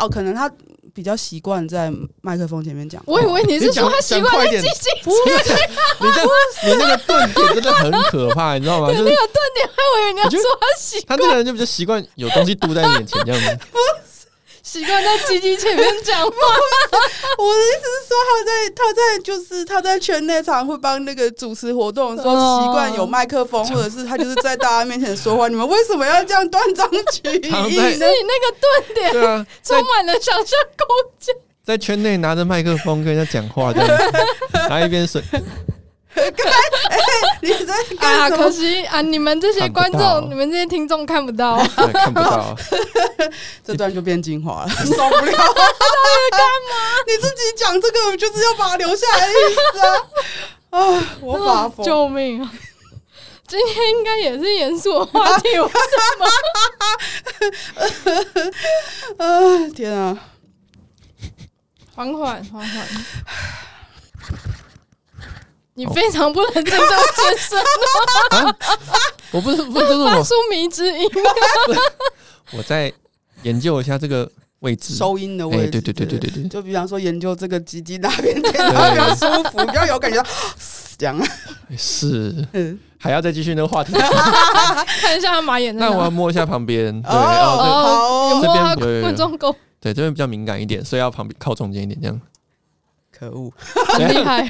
哦，可能他比较习惯在麦克风前面讲。我以为你是说他习惯在机器前面。你这你那个顿点真的很可怕，你知道吗？就是那个顿点，我以为你要说他习惯。他这个人就比较习惯有东西堵在你眼前这样子。习惯在机器前面讲话。我的意思是说，他在他在就是他在圈内常会帮那个主持活动的时候，习惯有麦克风，或者是他就是在大家面前说话。你们为什么要这样断章取义？是你那个顿点，对啊，充满了想象空间。在圈内拿着麦克风跟人家讲话，这样 拿一边水。你在啊？可惜啊，你们这些观众，你们这些听众看不到，看不到。这段就变精华了，受不了！他在干嘛？你自己讲这个，就是要把它留下来的意思啊！啊，我发疯！救命啊！今天应该也是严肃的话题，为什么？啊！天啊！缓缓，缓缓。你非常不能这样解释啊！我不是不是 发出迷之音。我在研究一下这个位置，收音的位置。对对对对对对，就比方说研究这个鸡鸡那边，比较舒服，比较有感觉。这样是，还要再继续那个话题。看一下他马眼。那我要摸一下旁边。对哦，有摸观众沟。对，这边比较敏感一点，所以要旁边靠中间一点，这样。可恶，很厉害。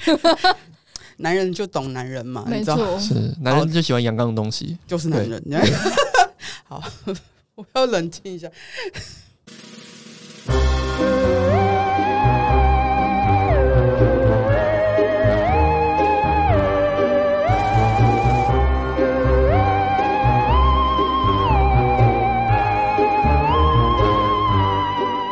男人就懂男人嘛，没错，是男人就喜欢阳刚的东西，就是男人。好，我要冷静一下。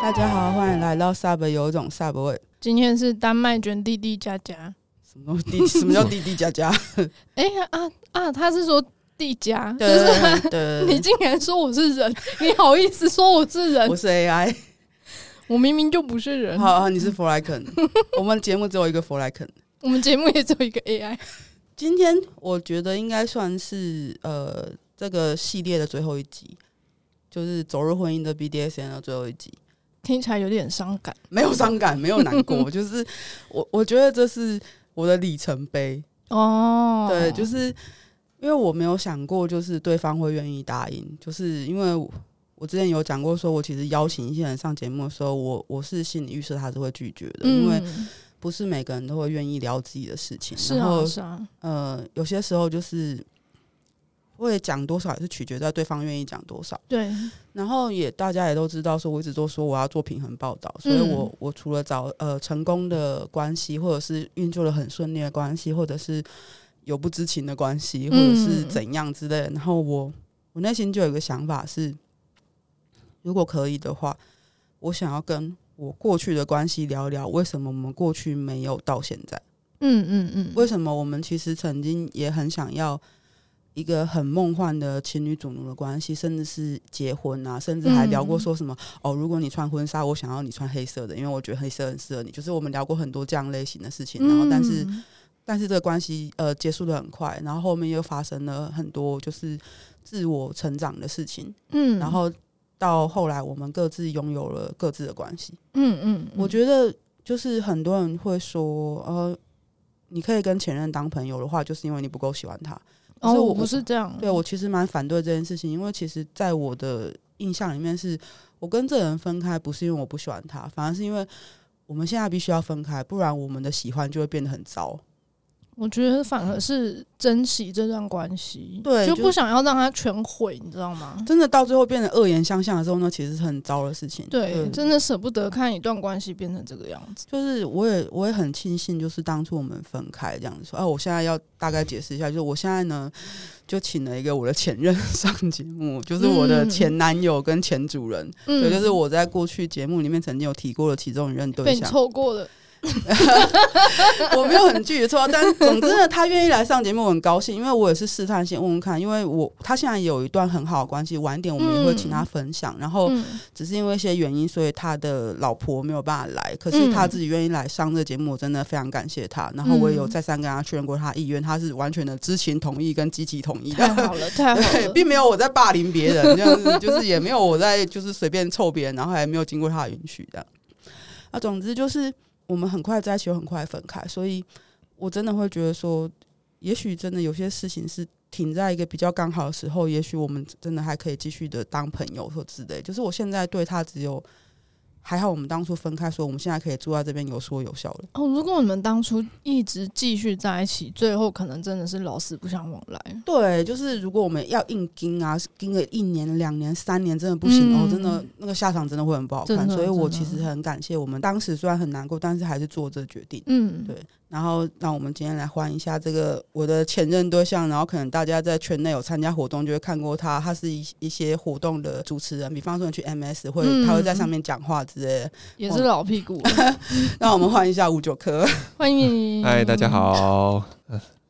大家好，欢迎来到 Sub，有一种 Sub 味。今天是丹麦卷弟弟佳佳。什么弟？什么叫弟弟佳佳？哎啊啊！他是说弟佳，对对对，对，你竟然说我是人？你好意思说我是人？我是 AI，我明明就不是人。好，好，你是弗莱肯。我们节目只有一个弗莱肯，我们节目也只有一个 AI。今天我觉得应该算是呃这个系列的最后一集，就是走入婚姻的 BDSM 的最后一集。听起来有点伤感，没有伤感，没有难过，就是我我觉得这是。我的里程碑哦，对，就是因为我没有想过，就是对方会愿意答应，就是因为我之前有讲过，说我其实邀请一些人上节目的时候，我我是心理预设他是会拒绝的，嗯，因为不是每个人都会愿意聊自己的事情，是啊，是啊，呃，有些时候就是。会讲多少也是取决在对方愿意讲多少。对，然后也大家也都知道，说我一直都说我要做平衡报道，所以我我除了找呃成功的关系，或者是运作的很顺利的关系，或者是有不知情的关系，或者是怎样之类的，然后我我内心就有一个想法是，如果可以的话，我想要跟我过去的关系聊一聊，为什么我们过去没有到现在？嗯嗯嗯，为什么我们其实曾经也很想要。一个很梦幻的情侣主奴的关系，甚至是结婚啊，甚至还聊过说什么、嗯、哦，如果你穿婚纱，我想要你穿黑色的，因为我觉得黑色很适合你。就是我们聊过很多这样类型的事情，然后但是、嗯、但是这个关系呃结束的很快，然后后面又发生了很多就是自我成长的事情，嗯，然后到后来我们各自拥有了各自的关系，嗯嗯，我觉得就是很多人会说，呃，你可以跟前任当朋友的话，就是因为你不够喜欢他。哦，我不是这样。对，我其实蛮反对这件事情，因为其实在我的印象里面是，是我跟这人分开不是因为我不喜欢他，反而是因为我们现在必须要分开，不然我们的喜欢就会变得很糟。我觉得反而是珍惜这段关系，对，就不想要让它全毁，你知道吗？真的到最后变成恶言相向的时候呢，其实是很糟的事情。对，对真的舍不得看一段关系变成这个样子。就是我也我也很庆幸，就是当初我们分开这样子说。啊，我现在要大概解释一下，就是我现在呢就请了一个我的前任 上节目，就是我的前男友跟前主人，嗯、对，就是我在过去节目里面曾经有提过的其中一任对象，被错过了。我没有很拒绝说，但总之呢，他愿意来上节目，我很高兴，因为我也是试探性问问看，因为我他现在有一段很好的关系，晚点我们也会请他分享。嗯、然后只是因为一些原因，所以他的老婆没有办法来，可是他自己愿意来上这个节目，我真的非常感谢他。然后我也有再三跟他确认过他意愿，他是完全的知情同意跟积极同意的。太好了，太好了，并没有我在霸凌别人这样子，就是也没有我在就是随便凑别人，然后还没有经过他的允许的。啊，总之就是。我们很快在一起，又很快分开，所以我真的会觉得说，也许真的有些事情是停在一个比较刚好的时候，也许我们真的还可以继续的当朋友或之类。就是我现在对他只有。还好我们当初分开，所以我们现在可以住在这边有说有笑了。哦，如果你们当初一直继续在一起，最后可能真的是老死不相往来。对，就是如果我们要硬盯啊，盯个一年、两年、三年，真的不行、嗯、哦，真的那个下场真的会很不好看。所以我其实很感谢我们当时虽然很难过，但是还是做这个决定。嗯，对。然后让我们今天来欢迎一下这个我的前任对象，然后可能大家在圈内有参加活动就会看过他，他是一一些活动的主持人，比方说你去 MS 会，他会在上面讲话之类的，也是老屁股。让我们欢迎一下五九科，欢迎，嗨，大家好，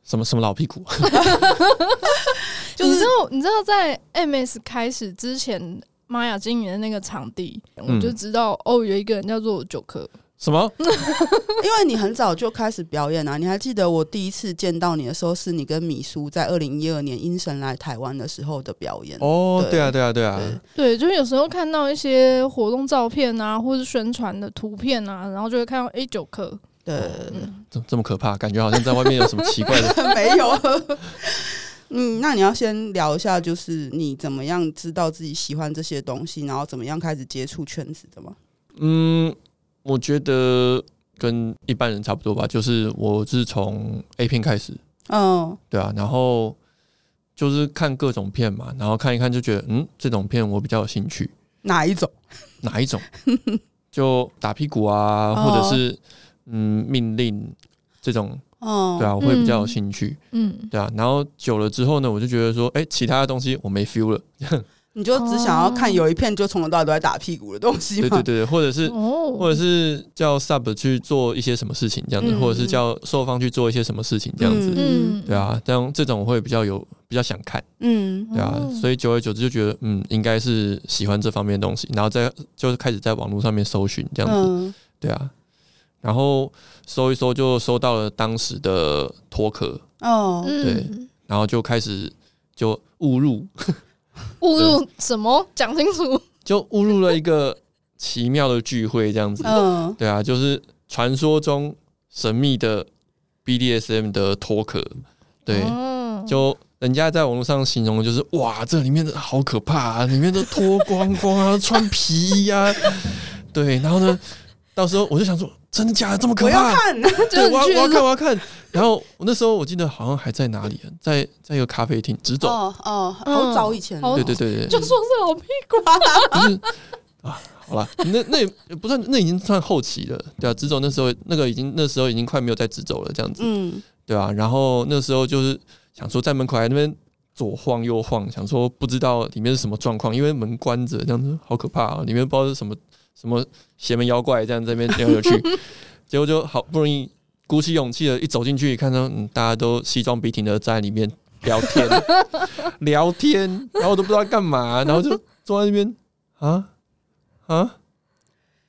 什么什么老屁股？就是你知道你知道在 MS 开始之前，玛雅经营的那个场地，我就知道哦，有一个人叫做九科。什么？因为你很早就开始表演啊！你还记得我第一次见到你的时候，是你跟米叔在二零一二年阴神来台湾的时候的表演。哦，对啊，对啊，对啊，对，就是有时候看到一些活动照片啊，或是宣传的图片啊，然后就会看到 A 九克。对，这这么可怕，感觉好像在外面有什么奇怪的。没有。嗯，那你要先聊一下，就是你怎么样知道自己喜欢这些东西，然后怎么样开始接触圈子的吗？嗯。我觉得跟一般人差不多吧，就是我是从 A 片开始，嗯，对啊，然后就是看各种片嘛，然后看一看就觉得，嗯，这种片我比较有兴趣。哪一种？哪一种？就打屁股啊，或者是嗯命令这种，哦，对啊，我会比较有兴趣，嗯，对啊，然后久了之后呢，我就觉得说，哎，其他的东西我没 feel 了。你就只想要看有一片就从头到尾都在打屁股的东西吗？对对对，或者是，或者是叫 sub 去做一些什么事情这样子，或者是叫受方去做一些什么事情这样子，嗯，对啊，这样这种我会比较有比较想看，嗯，对啊，所以久而久之就觉得，嗯，应该是喜欢这方面的东西，然后再就是开始在网络上面搜寻这样子，对啊，然后搜一搜就搜到了当时的脱壳，哦，对，然后就开始就误入。误入什么？讲清楚。就误入了一个奇妙的聚会，这样子。嗯，对啊，就是传说中神秘的 BDSM 的脱壳。对，就人家在网络上形容，就是哇，这里面的好可怕啊，里面都脱光光啊，穿皮衣啊。对，然后呢，到时候我就想说。真的假的这么可怕？我要看，对，我要我要看，我要看。然后我那时候我记得好像还在哪里，在在一个咖啡厅直走。哦哦，好早以前。对对对对，就说是老屁股。不 是啊，好了，那那也不算，那已经算后期了，对啊，直走那时候那个已经那时候已经快没有在直走了，这样子，嗯，对啊。然后那时候就是想说在门口还那边左晃右晃，想说不知道里面是什么状况，因为门关着，这样子好可怕啊，里面不知道是什么。什么邪门妖怪这样这边溜溜去，结果就好不容易鼓起勇气的一走进去，看到嗯大家都西装笔挺的在里面聊天 聊天，然后我都不知道干嘛，然后就坐在那边啊啊，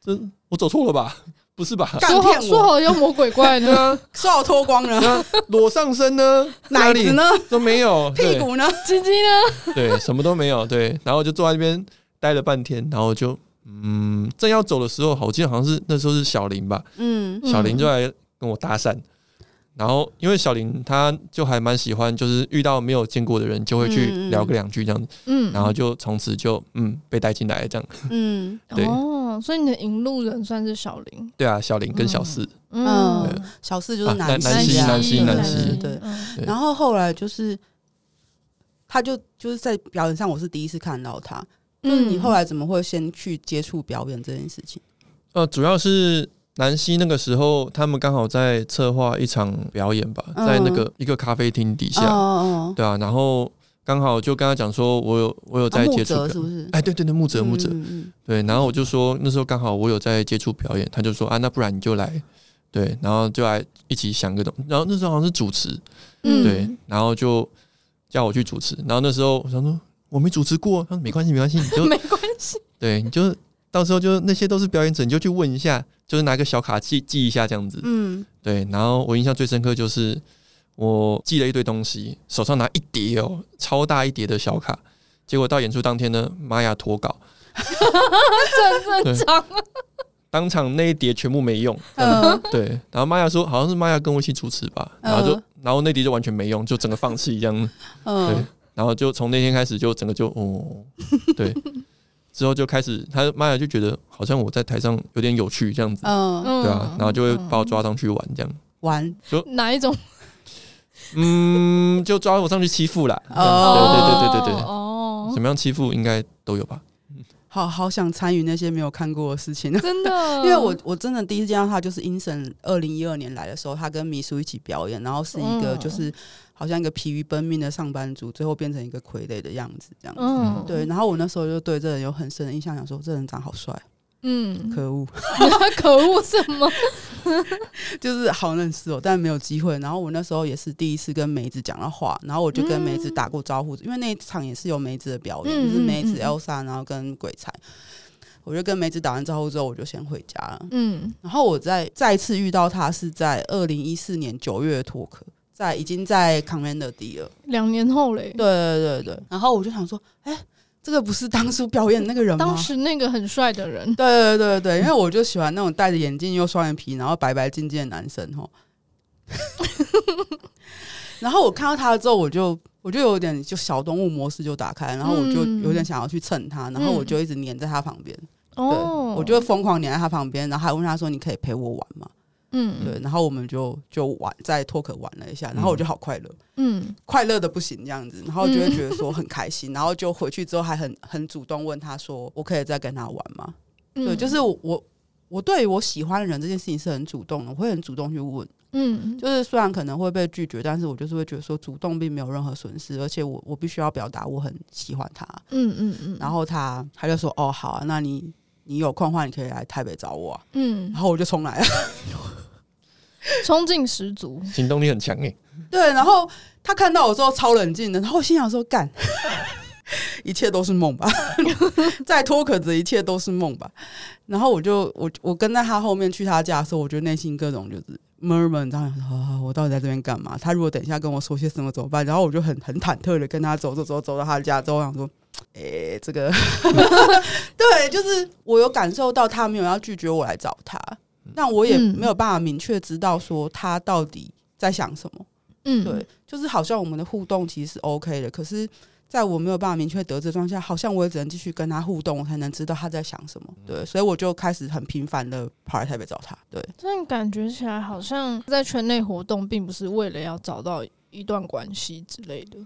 这我走错了吧？不是吧？说好说好妖魔鬼怪呢？说好脱光了，裸上身呢？哪里呢？都没有，屁股呢？鸡鸡呢？对，什么都没有。对，然后就坐在那边待了半天，然后就。嗯，正要走的时候，我记得好像是那时候是小林吧。嗯，小林就来跟我搭讪，然后因为小林他就还蛮喜欢，就是遇到没有见过的人，就会去聊个两句这样子。嗯，然后就从此就嗯被带进来这样。嗯，对。哦，所以你的引路人算是小林。对啊，小林跟小四。嗯，小四就是南南西南西南西。对，然后后来就是，他就就是在表演上，我是第一次看到他。就是你后来怎么会先去接触表演这件事情？呃，主要是南希那个时候，他们刚好在策划一场表演吧，在那个一个咖啡厅底下，对啊，然后刚好就跟他讲说，我有我有在接触，是不是？哎，对对对，木泽木泽，对，然后我就说那时候刚好我有在接触表演，他就说啊，那不然你就来对，然后就来一起想个东，然后那时候好像是主持，嗯，对，然后就叫我去主持，然后那时候我想说我没主持过，他说没关系没关系，你就 没关系，对，你就到时候就那些都是表演者，你就去问一下，就是拿个小卡记记一下这样子，嗯，对，然后我印象最深刻就是我记了一堆东西，手上拿一叠哦，超大一叠的小卡，结果到演出当天呢，玛雅脱稿，真正常。当场那一叠全部没用，嗯。对，然后玛雅说好像是玛雅跟我一起主持吧，然后就然后那叠就完全没用，就整个放弃一样，对，然后就从那天开始就整个就哦，对，之后就开始他妈呀就觉得好像我在台上有点有趣这样子，嗯，对啊，然后就会把我抓上去玩这样，玩。就哪一种？嗯，就抓我上去欺负啦，对对对对对对，哦，怎么样欺负应该都有吧。好好想参与那些没有看过的事情，真的，因为我我真的第一次见到他，就是阴神二零一二年来的时候，他跟米叔一起表演，然后是一个就是好像一个疲于奔命的上班族，最后变成一个傀儡的样子，这样子，嗯，对。然后我那时候就对这人有很深的印象，想说这人长好帅。嗯，可恶，可恶什么？就是好认识哦，但没有机会。然后我那时候也是第一次跟梅子讲了话，然后我就跟梅子打过招呼，嗯、因为那一场也是有梅子的表演，嗯、就是梅子、Elsa，然后跟鬼才。我就跟梅子打完招呼之后，我就先回家了。嗯，然后我再再一次遇到他是在二零一四年九月脱壳，在已经在 Commander D 了，两年后嘞。对对对对，然后我就想说，哎、欸。这个不是当初表演的那个人吗？当时那个很帅的人。对对对对，因为我就喜欢那种戴着眼镜又双眼皮，然后白白净净的男生吼。然后我看到他了之后，我就我就有点就小动物模式就打开，然后我就有点想要去蹭他，然后我就一直黏在他旁边。哦、嗯，我就疯狂黏在他旁边，然后还问他说：“你可以陪我玩吗？”嗯，对，然后我们就就玩在托克玩了一下，然后我就好快乐，嗯，快乐的不行这样子，然后就会觉得说很开心，然后就回去之后还很很主动问他说，我可以再跟他玩吗？嗯、对，就是我我对我喜欢的人这件事情是很主动的，我会很主动去问，嗯，就是虽然可能会被拒绝，但是我就是会觉得说主动并没有任何损失，而且我我必须要表达我很喜欢他，嗯嗯嗯，然后他他就说哦好啊，那你你有空的话你可以来台北找我，啊，嗯，然后我就冲来了。冲劲十足，行动力很强诶。对，然后他看到我之后超冷静的，然后我心想说：“干，一切都是梦吧，在脱壳子一切都是梦吧。”然后我就我我跟在他后面去他家的时候，我觉得内心各种就是 murmur，你知道吗？我到底在这边干嘛？他如果等一下跟我说些什么怎么办？然后我就很很忐忑的跟他走走走走到他的家之后，我想说：“哎、欸，这个 对，就是我有感受到他没有要拒绝我来找他。”但我也没有办法明确知道说他到底在想什么。嗯，对，就是好像我们的互动其实是 OK 的，可是在我没有办法明确得知状况下，好像我也只能继续跟他互动，我才能知道他在想什么。对，所以我就开始很频繁的跑来台北找他。对，但感觉起来好像在圈内活动，并不是为了要找到一段关系之类的。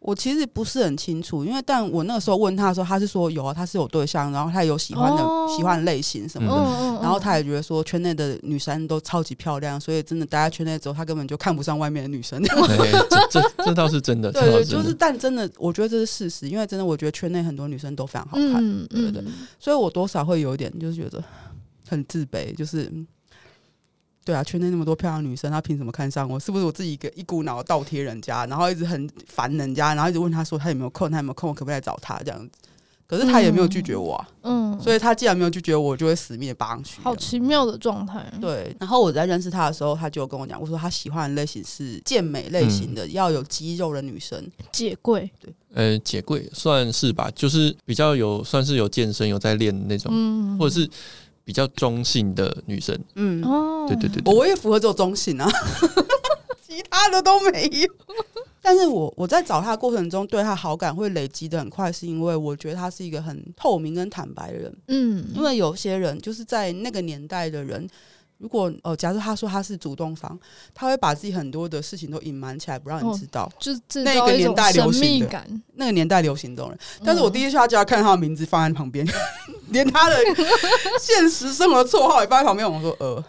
我其实不是很清楚，因为但我那个时候问他的时候，他是说有啊，他是有对象，然后他有喜欢的、哦、喜欢的类型什么的，嗯、然后他也觉得说圈内的女生都超级漂亮，所以真的待在圈内之后，他根本就看不上外面的女生。对，这这这倒是真的。对，对，就是但真的，我觉得这是事实，因为真的我觉得圈内很多女生都非常好看，嗯、对对对，所以我多少会有一点就是觉得很自卑，就是。对啊，圈内那么多漂亮女生，她凭什么看上我？是不是我自己一个一股脑倒贴人家，然后一直很烦人家，然后一直问他说他有没有空，他有没有空，我可不可以来找他这样子？可是他也没有拒绝我啊，嗯，所以他既然没有拒绝我，我就会死命扒上去。好奇妙的状态。对，然后我在认识他的时候，他就跟我讲，我说他喜欢的类型是健美类型的，嗯、要有肌肉的女生，姐贵。对，呃，姐贵算是吧，就是比较有算是有健身有在练那种，嗯，或者是。比较中性的女生，嗯，对对对，对，我也符合这种中性啊，其他的都没有。但是我我在找他的过程中，对他好感会累积的很快，是因为我觉得他是一个很透明跟坦白的人。嗯，因为有些人就是在那个年代的人。如果哦，假如他说他是主动方，他会把自己很多的事情都隐瞒起来，不让你知道。哦、就那个年代流行的，那个年代流行这种人。但是我第一次去他家，看他的名字放在旁边，嗯、连他的现实生活绰号也放在旁边。我说呃，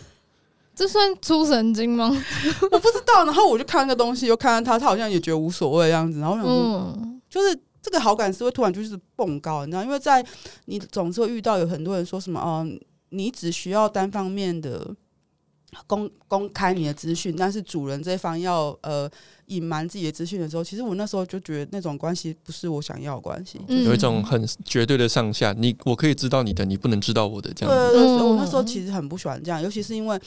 这算出神经吗？我不知道。然后我就看那个东西，又看到他，他好像也觉得无所谓的样子。然后我想说，嗯、就是这个好感是会突然就是蹦高，你知道？因为在你总是会遇到有很多人说什么哦。你只需要单方面的公公开你的资讯，但是主人这一方要呃隐瞒自己的资讯的时候，其实我那时候就觉得那种关系不是我想要的关系，嗯、有一种很绝对的上下，你我可以知道你的，你不能知道我的这样。子。对对对，我那时候其实很不喜欢这样，尤其是因为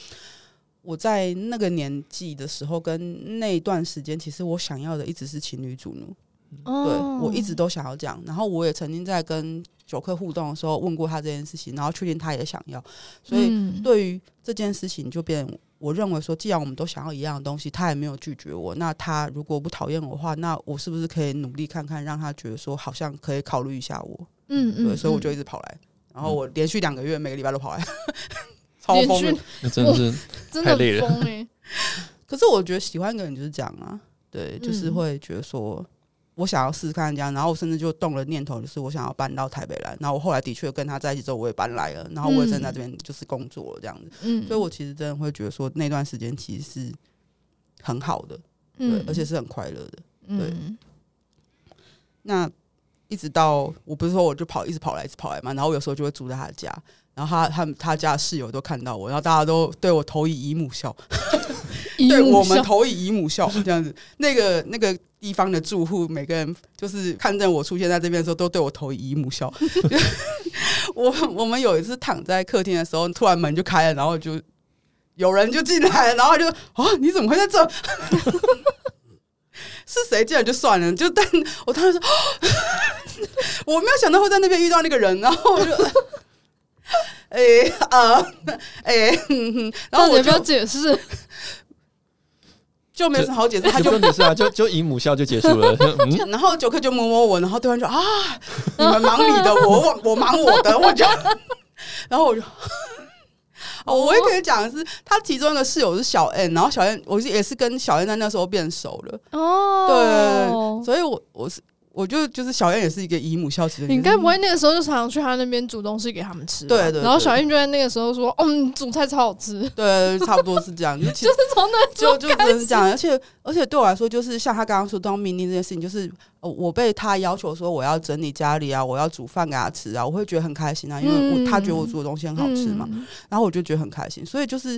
我在那个年纪的时候跟那一段时间，其实我想要的一直是情侣主奴，哦、对我一直都想要这样，然后我也曾经在跟。酒客互动的时候问过他这件事情，然后确定他也想要，所以对于这件事情就变，我认为说，既然我们都想要一样的东西，他也没有拒绝我，那他如果不讨厌我的话，那我是不是可以努力看看，让他觉得说好像可以考虑一下我？嗯嗯，对，所以我就一直跑来，然后我连续两个月每个礼拜都跑来，超疯，那真的是太累了。可是我觉得喜欢一个人就是这样啊，对，就是会觉得说。我想要试试看这样，然后我甚至就动了念头，就是我想要搬到台北来。然后我后来的确跟他在一起之后，我也搬来了，然后我也正在这边就是工作了这样子。嗯，所以我其实真的会觉得说，那段时间其实是很好的，对，嗯、而且是很快乐的，对。嗯、那一直到我不是说我就跑，一直跑来，一直跑来嘛。然后我有时候就会住在他家，然后他他他家室友都看到我，然后大家都对我投以姨母笑，对我们投以姨母笑这样子。那 个那个。地方的住户每个人就是看见我出现在这边的时候，都对我投以姨母笑。我我们有一次躺在客厅的时候，突然门就开了，然后就有人就进来了，然后就啊，你怎么会在这？是谁进来就算了，就但我当时说，我没有想到会在那边遇到那个人，然后我就哎啊哎，然后我就要解释。就没什么好解释，他就没事啊，就就姨母笑就结束了。嗯、然后九克就摸摸我，然后对方就啊，你们忙你的，我我忙我的，我就，然后我就，哦，我也可以讲的是，他其中一个室友是小 N，然后小 N 我是也是跟小 N 在那时候变熟了。哦，对，所以我我是。我就就是小燕也是一个姨母笑，其实你该不会那个时候就常常去他那边煮东西给他们吃？对对。然后小燕就在那个时候说：“嗯，煮菜超好吃。”对，差不多是这样。就是 从那就就是这样。而且而且对我来说，就是像他刚刚说当命令这件事情，就是我被他要求说我要整理家里啊，我要煮饭给他吃啊，我会觉得很开心啊，因为我他觉得我煮的东西很好吃嘛，然后我就觉得很开心。所以就是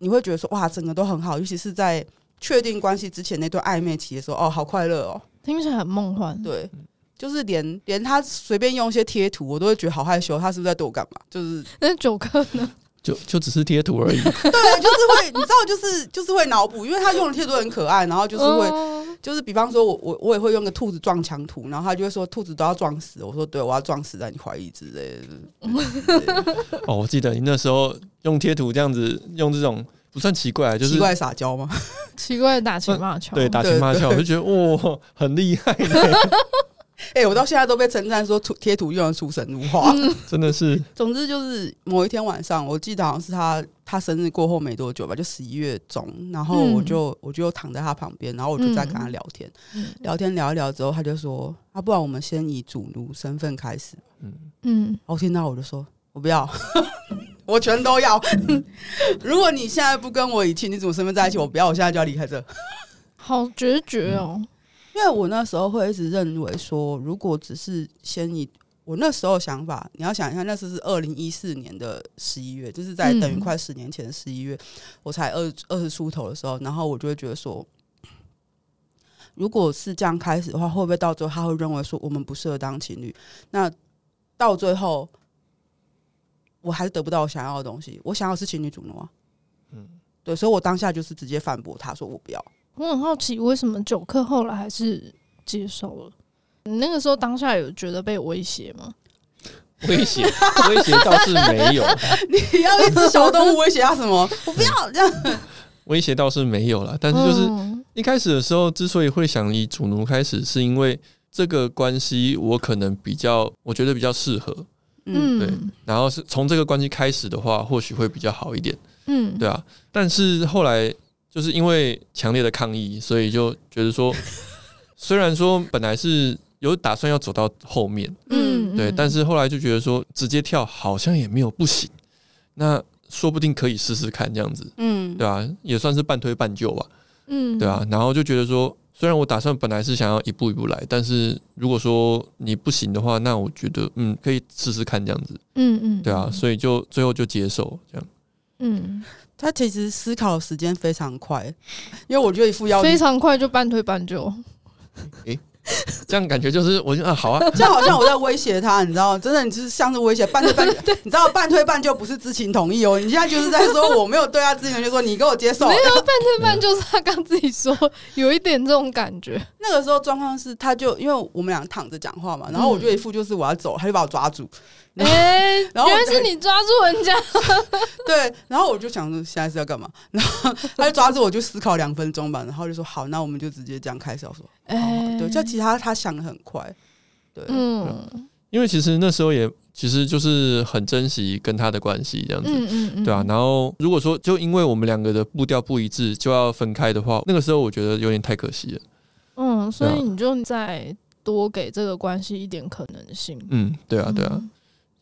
你会觉得说哇，整个都很好，尤其是在确定关系之前那段暧昧期的时候，哦，好快乐哦，听起来很梦幻。对。就是连连他随便用一些贴图，我都会觉得好害羞。他是不是在对我干嘛？就是那九哥呢？就就只是贴图而已。对，就是会，你知道，就是就是会脑补，因为他用的贴图很可爱，然后就是会，哦、就是比方说我我我也会用个兔子撞墙图，然后他就会说兔子都要撞死。我说对，我要撞死在你怀疑之类的。哦，我记得你那时候用贴图这样子，用这种不算奇怪，就是奇怪撒娇吗？奇怪打情骂俏，对，打情骂俏，我就觉得哇，很厉害。哎、欸，我到现在都被称赞说图贴图又能出神入化，嗯、真的是。总之就是某一天晚上，我记得好像是他他生日过后没多久吧，就十一月中，然后我就、嗯、我就躺在他旁边，然后我就在跟他聊天，嗯、聊天聊一聊之后，他就说：“啊，不然我们先以主奴身份开始。”嗯。嗯，我听到我就说：“我不要，我全都要。如果你现在不跟我以情侣主身份在一起，我不要，我现在就要离开这。”好决绝哦。嗯因为我那时候会一直认为说，如果只是先以我那时候想法，你要想一下，那时是二零一四年的十一月，就是在等于快十年前的十一月，嗯、我才二二十出头的时候，然后我就会觉得说，如果是这样开始的话，会不会到最后他会认为说我们不适合当情侣？那到最后我还是得不到我想要的东西，我想要是情侣主奴啊，嗯，对，所以我当下就是直接反驳他说我不要。我很好奇，为什么九克后来还是接受了？你那个时候当下有觉得被威胁吗？威胁，威胁倒是没有。你要一只小动物威胁他什么？我不要这样。威胁倒是没有了，但是就是一开始的时候，之所以会想以主奴开始，是因为这个关系我可能比较，我觉得比较适合。嗯，对。然后是从这个关系开始的话，或许会比较好一点。嗯，对啊。但是后来。就是因为强烈的抗议，所以就觉得说，虽然说本来是有打算要走到后面，嗯，对，但是后来就觉得说，直接跳好像也没有不行，那说不定可以试试看这样子，嗯，对啊，也算是半推半就吧，嗯，对啊，然后就觉得说，虽然我打算本来是想要一步一步来，但是如果说你不行的话，那我觉得嗯，可以试试看这样子，嗯嗯，对啊，所以就最后就接受这样。嗯，他其实思考的时间非常快，因为我觉得一副要非常快就半推半就。诶 这样感觉就是我就啊，好啊，这样好像我在威胁他，你知道，真的你就是像是威胁半推半 就，你知道半推半就不是知情同意哦，你现在就是在说我没有对他知情就说你给我接受，没有半推半就是他刚自己说有一点这种感觉。那个时候状况是，他就因为我们俩躺着讲话嘛，然后我就一副就是我要走，他就把我抓住。哎、欸，然后原来是你抓住人家，对，然后我就想说现在是要干嘛，然后他就抓住我，就思考两分钟吧，然后就说好，那我们就直接这样开始说，哎、欸，对，就其他他想的很快，对，嗯，因为其实那时候也其实就是很珍惜跟他的关系这样子，嗯嗯嗯，对啊，然后如果说就因为我们两个的步调不一致就要分开的话，那个时候我觉得有点太可惜了，嗯，所以你就再多给这个关系一点可能性，嗯，对啊，对啊。嗯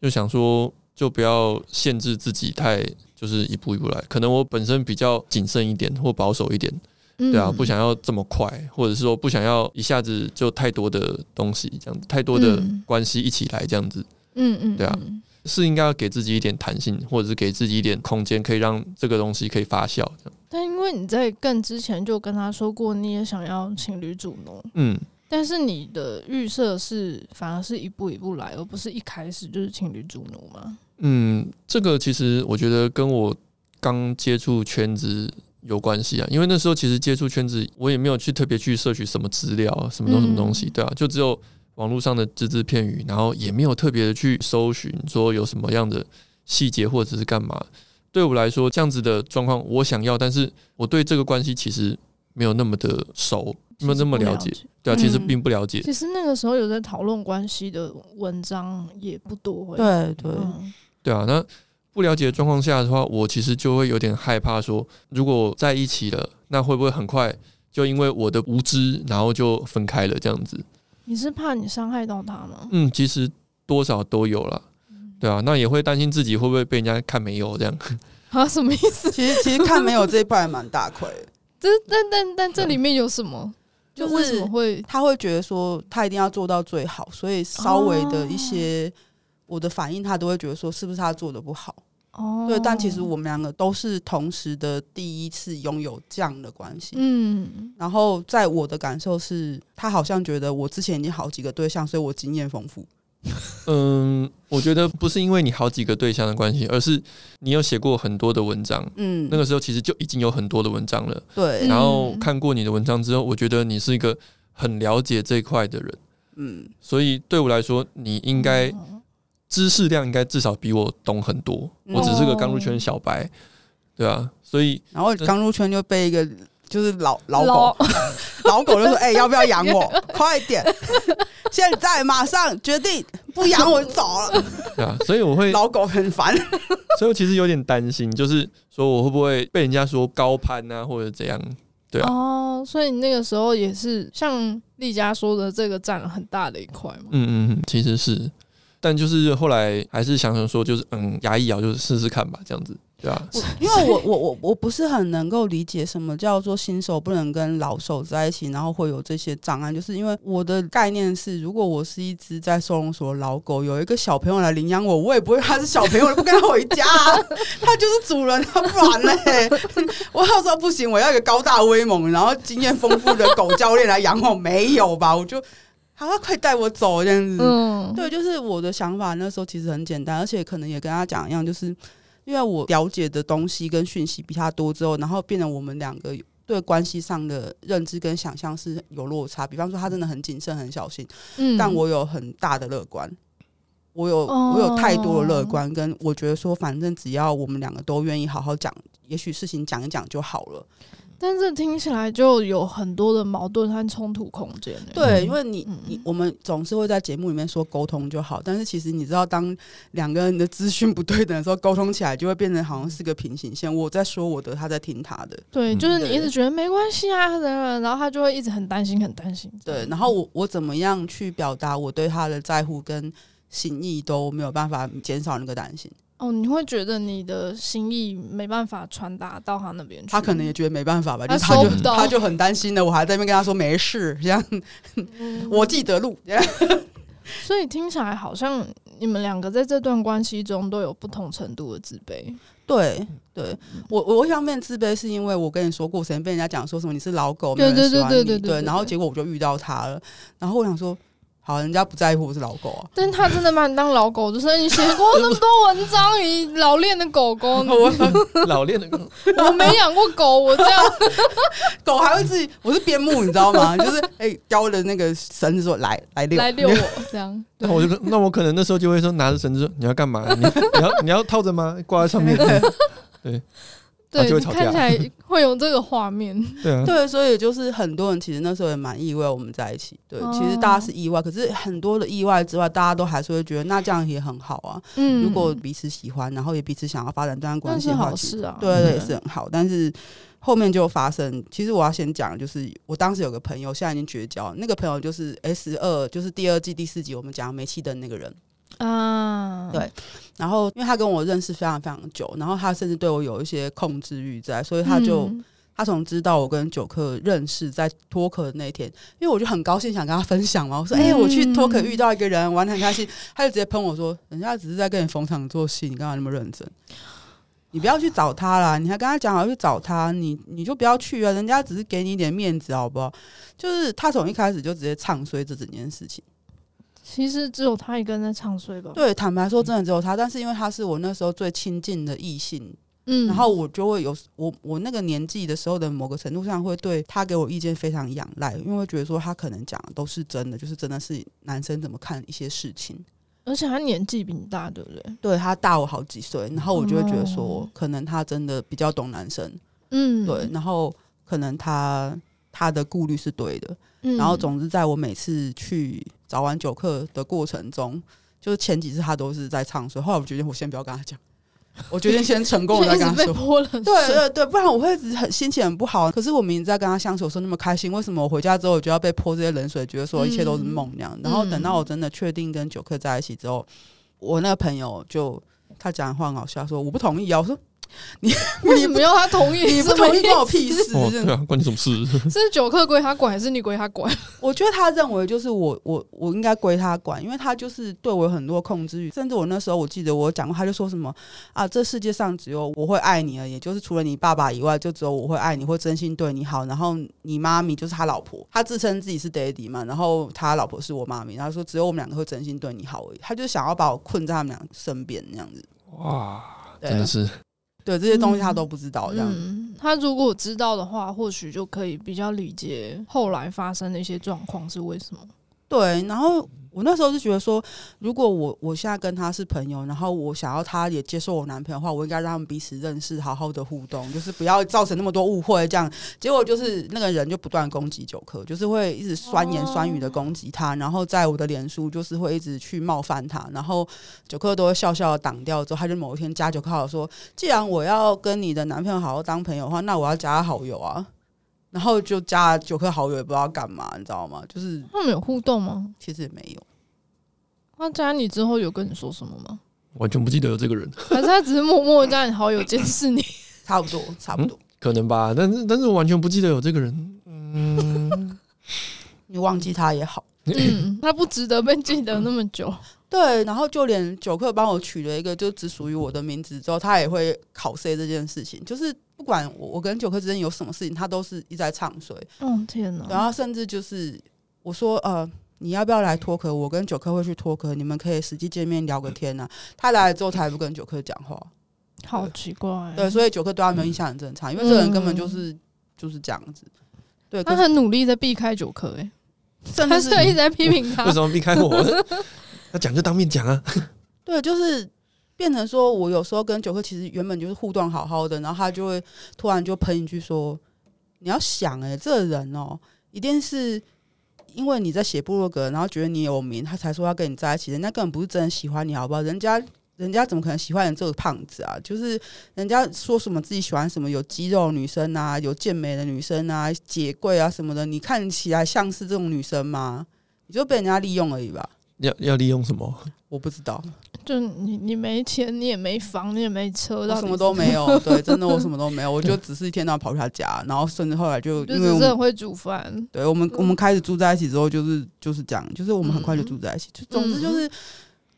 就想说，就不要限制自己太，就是一步一步来。可能我本身比较谨慎一点或保守一点，对啊，不想要这么快，或者是说不想要一下子就太多的东西，这样子太多的关系一起来这样子，嗯嗯，对啊，是应该要给自己一点弹性，或者是给自己一点空间，可以让这个东西可以发酵。但因为你在更之前就跟他说过，你也想要情侣主农，嗯。但是你的预设是反而是一步一步来，而不是一开始就是情侣主奴吗？嗯，这个其实我觉得跟我刚接触圈子有关系啊，因为那时候其实接触圈子，我也没有去特别去摄取什么资料，什么东什么东西，对啊，就只有网络上的只字片语，然后也没有特别的去搜寻说有什么样的细节或者是干嘛。对我来说，这样子的状况我想要，但是我对这个关系其实没有那么的熟。没有那么了解，对啊，其实并不了解。其实那个时候有在讨论关系的文章也不多。对对对啊，那不了解的状况下的话，我其实就会有点害怕，说如果在一起了，那会不会很快就因为我的无知，然后就分开了这样子？你是怕你伤害到他吗？嗯，其实多少都有了，对啊，那也会担心自己会不会被人家看没有这样。啊，什么意思？其实其实看没有这一块还蛮大块的。这但但但这里面有什么？就为什么会他会觉得说他一定要做到最好，所以稍微的一些我的反应，他都会觉得说是不是他做的不好？哦，对，但其实我们两个都是同时的第一次拥有这样的关系。嗯，然后在我的感受是，他好像觉得我之前已经好几个对象，所以我经验丰富。嗯，我觉得不是因为你好几个对象的关系，而是你有写过很多的文章。嗯，那个时候其实就已经有很多的文章了。对，然后看过你的文章之后，我觉得你是一个很了解这一块的人。嗯，所以对我来说，你应该知识量应该至少比我懂很多。我只是个刚入圈小白，对啊，所以然后刚入圈就被一个就是老老狗老，老狗就说：“哎、欸，要不要养我？快点！”现在马上决定不养我就走了。对啊，所以我会 老狗很烦，所以我其实有点担心，就是说我会不会被人家说高攀啊，或者怎样？对啊。哦，所以你那个时候也是像丽佳说的，这个占了很大的一块嘛。嗯嗯，其实是，但就是后来还是想想说，就是嗯，牙一咬，就是试试看吧，这样子。对啊，因为我我我我不是很能够理解什么叫做新手不能跟老手在一起，然后会有这些障碍，就是因为我的概念是，如果我是一只在收容所的老狗，有一个小朋友来领养我，我也不会他是小朋友，不跟他回家，啊，他就是主人，他不然嘞，我要说不行，我要一个高大威猛，然后经验丰富的狗教练来养我，没有吧？我就好，快带我走这样子。嗯，对，就是我的想法，那时候其实很简单，而且可能也跟他讲一样，就是。因为我了解的东西跟讯息比他多之后，然后变成我们两个对关系上的认知跟想象是有落差。比方说，他真的很谨慎、很小心，嗯，但我有很大的乐观，我有我有太多的乐观，跟我觉得说，反正只要我们两个都愿意好好讲，也许事情讲一讲就好了。但是听起来就有很多的矛盾和冲突空间。对，因为你你我们总是会在节目里面说沟通就好，但是其实你知道，当两个人的资讯不对等的时候，沟通起来就会变成好像是个平行线。我在说我的，他在听他的。对，就是你一直觉得没关系啊，然后他就会一直很担心，很担心。对，然后我我怎么样去表达我对他的在乎跟心意都没有办法减少那个担心。哦，你会觉得你的心意没办法传达到他那边去，他可能也觉得没办法吧，他就他就他就很担心的，我还在那边跟他说没事，这样、嗯、我记得录。所以听起来好像你们两个在这段关系中都有不同程度的自卑。对，对我我想变自卑，是因为我跟你说过，曾经被人家讲说什么你是老狗，没人喜欢你，对对对对对，对，然后结果我就遇到他了，然后我想说。好，人家不在乎我是老狗啊，但他真的把你当老狗，就是你写过那么多文章，你老练的狗狗，老练的狗，我没养过狗，我这样 狗还会自己，我是边牧，你知道吗？就是哎，叼着那个绳子说来来遛，来遛我这样。那我就那我可能那时候就会说拿着绳子说你要干嘛？你你要你要套着吗？挂在上面？对。对，看起来会有这个画面。对啊，对，所以就是很多人其实那时候也蛮意外我们在一起。对，其实大家是意外，可是很多的意外之外，大家都还是会觉得那这样也很好啊。嗯，如果彼此喜欢，然后也彼此想要发展这段关系的话，是啊，对，也是很好。但是后面就发生，其实我要先讲，就是我当时有个朋友，现在已经绝交，那个朋友就是 S 二，就是第二季第四集我们讲煤气灯那个人。啊，对，然后因为他跟我认识非常非常久，然后他甚至对我有一些控制欲在，所以他就、嗯、他从知道我跟九克认识在脱壳的那一天，因为我就很高兴想跟他分享嘛，我说哎、欸，我去脱壳遇到一个人玩的很开心，他就直接喷我说，人家只是在跟你逢场作戏，你干嘛那么认真？你不要去找他啦，你还跟他讲好去找他，你你就不要去啊，人家只是给你一点面子好不好？就是他从一开始就直接唱衰这整件事情。其实只有他一个人在唱衰吧。对，坦白说，真的只有他。但是因为他是我那时候最亲近的异性，嗯，然后我就会有我我那个年纪的时候的某个程度上会对他给我意见非常仰赖，因为觉得说他可能讲的都是真的，就是真的是男生怎么看一些事情。而且他年纪比你大，对不对？对，他大我好几岁，然后我就会觉得说，可能他真的比较懂男生，嗯，对，然后可能他他的顾虑是对的。然后，总之，在我每次去找完酒客的过程中，就是前几次他都是在唱，所以后来我决定，我先不要跟他讲，我决定先成功了再跟他 说。对对对，不然我会一直很心情很不好。可是我明明在跟他相处的时候那么开心，为什么我回家之后我就要被泼这些冷水，觉得说一切都是梦那样？然后等到我真的确定跟酒客在一起之后，我那个朋友就他讲话很好笑，说我不同意啊，我说。你 为什么要他同意？你不同意关我屁事？哦，对啊，关你什么事？是九客归他管，还是你归他管？我觉得他认为就是我，我，我应该归他管，因为他就是对我有很多控制欲。甚至我那时候，我记得我讲过，他就说什么啊，这世界上只有我会爱你而已，就是除了你爸爸以外，就只有我会爱你，会真心对你好。然后你妈咪就是他老婆，他自称自己是 daddy 嘛，然后他老婆是我妈咪，然后说只有我们两个会真心对你好而已。他就想要把我困在他们俩身边那样子。哇，真的是。对这些东西他都不知道，这样、嗯。他如果知道的话，或许就可以比较理解后来发生的一些状况是为什么。对，然后。我那时候是觉得说，如果我我现在跟他是朋友，然后我想要他也接受我男朋友的话，我应该让他们彼此认识，好好的互动，就是不要造成那么多误会。这样结果就是那个人就不断攻击九克，就是会一直酸言酸语的攻击他，然后在我的脸书就是会一直去冒犯他，然后九克都会笑笑的挡掉。之后他就某一天加九克好说，既然我要跟你的男朋友好好当朋友的话，那我要加他好友啊。然后就加了九克好友，也不知道干嘛，你知道吗？就是他们有互动吗？其实也没有。他加你之后有跟你说什么吗？完全不记得有这个人，还是他只是默默加你好友监视你？差不多，差不多，嗯，可能吧。但是，但是我完全不记得有这个人。嗯，你忘记他也好。嗯，他不值得被记得那么久。对，然后就连九克帮我取了一个就只属于我的名字之后，他也会考 C 这件事情，就是。不管我我跟九克之间有什么事情，他都是一直在唱衰。嗯，天哪！然后甚至就是我说呃，你要不要来脱壳？我跟九克会去脱壳，你们可以实际见面聊个天呐、啊。他来了之后，他也不跟九克讲话，好奇怪。对，所以九克对他没有印象很正常，因为这个人根本就是、嗯、就是这样子。对，他很努力在避开九克，哎，他是一直在批评他。为什么避开我？他讲就当面讲啊。对，就是。变成说，我有时候跟九克其实原本就是互动好好的，然后他就会突然就喷一句说：“你要想，诶，这人哦，一定是因为你在写部落格，然后觉得你有名，他才说要跟你在一起。人家根本不是真的喜欢你，好不好？人家人家怎么可能喜欢你这个胖子啊？就是人家说什么自己喜欢什么有肌肉女生啊，有健美的女生啊，姐贵啊什么的，你看起来像是这种女生吗？你就被人家利用而已吧。”要要利用什么？我不知道。就你你没钱，你也没房，你也没车，我什么都没有。对，真的我什么都没有。我就只是一天到晚跑去他家，然后甚至后来就因为我们很会煮饭。对我们我们开始住在一起之后，就是就是这样，就是我们很快就住在一起。就总之就是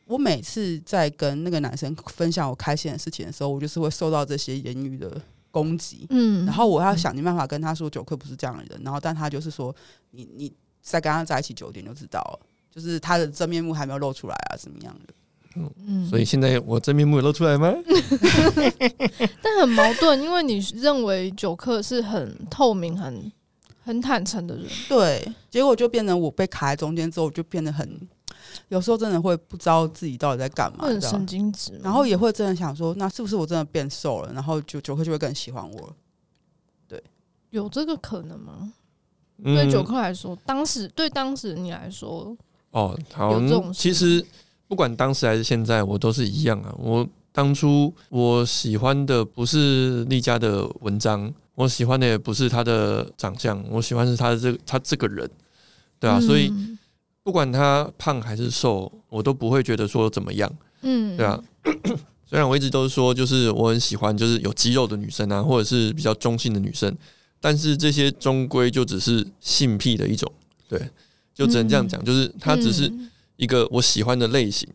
我每次在跟那个男生分享我开心的事情的时候，我就是会受到这些言语的攻击。嗯，然后我要想尽办法跟他说，九克不是这样的人。然后，但他就是说，你你再跟他在一起久一点就知道了，就是他的真面目还没有露出来啊，什么样的？嗯，所以现在我真面目有露出来吗？但很矛盾，因为你认为九克是很透明、很很坦诚的人，对，结果就变成我被卡在中间之后，我就变得很，有时候真的会不知道自己到底在干嘛，很神经质，然后也会真的想说，那是不是我真的变瘦了？然后就九克就会更喜欢我了？对，有这个可能吗？嗯、对九克来说，当时对当时你来说，哦，好，其实。不管当时还是现在，我都是一样啊。我当初我喜欢的不是丽佳的文章，我喜欢的也不是她的长相，我喜欢是她的这她这个人，对啊。所以不管她胖还是瘦，我都不会觉得说怎么样，嗯，对啊。虽然我一直都是说，就是我很喜欢就是有肌肉的女生啊，或者是比较中性的女生，但是这些终归就只是性癖的一种，对，就只能这样讲，就是他只是。一个我喜欢的类型，